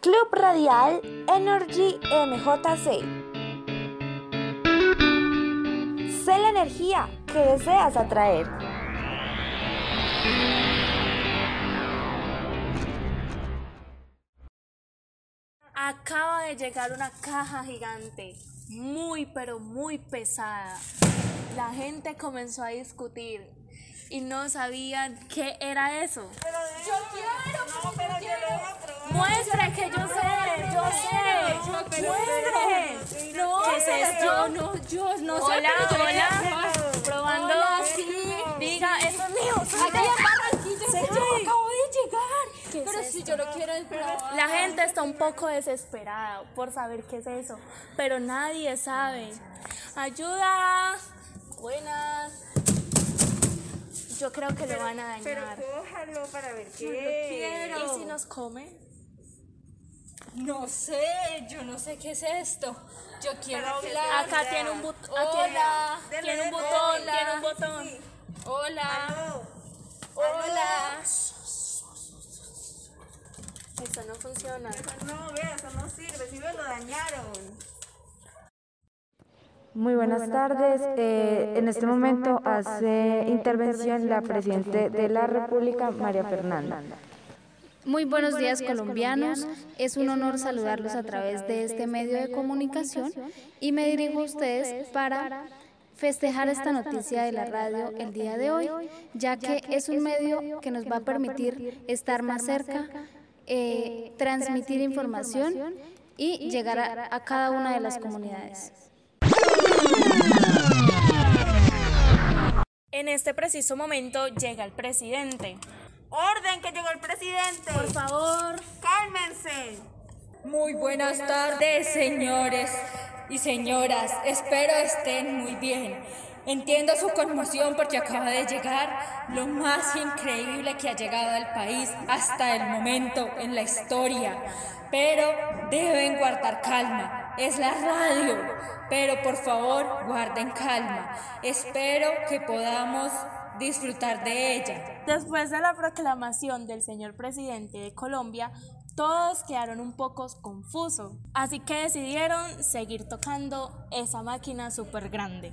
Club Radial Energy MJC. Sé la energía que deseas atraer. Acaba de llegar una caja gigante, muy pero muy pesada. La gente comenzó a discutir y no sabían qué era eso. Yo quiero, no, pero yo quiero. Muestre que yo sé, yo sé. Muestre. No, ¿qué es esto? No, yo no sé. Hola, hola. Probando. sí. Diga, eso es mío. Aquí en Barranquilla, yo acabo de llegar. Pero si yo lo quiero probar. La gente está un poco desesperada por saber qué es eso, pero nadie sabe. Ayuda. Buenas. Yo creo que lo van a Pero dañar. cójalo para ver qué Yo es. quiero. ¿Y si nos come? No sé, yo no sé qué es esto. Yo quiero hablar. Acá tiene un botón. Hola. Tiene un botón, hola. tiene un botón. Hola. Hola. Eso no funciona. No, vea, eso no sirve. Si me lo dañaron. Muy buenas tardes. Eh, en este momento hace intervención la Presidenta de la República, María Fernanda. Muy buenos días colombianos, es un honor saludarlos a través de este medio de comunicación y me dirijo a ustedes para festejar esta noticia de la radio el día de hoy, ya que es un medio que nos va a permitir estar más cerca, eh, transmitir información y llegar a, a cada una de las comunidades. En este preciso momento llega el presidente. Orden que llegó el presidente. Por favor. Cálmense. Muy buenas tardes, señores y señoras. Espero estén muy bien. Entiendo su conmoción porque acaba de llegar lo más increíble que ha llegado al país hasta el momento en la historia. Pero deben guardar calma. Es la radio. Pero por favor, guarden calma. Espero que podamos disfrutar de ella. Después de la proclamación del señor presidente de Colombia, todos quedaron un poco confusos, así que decidieron seguir tocando esa máquina súper grande.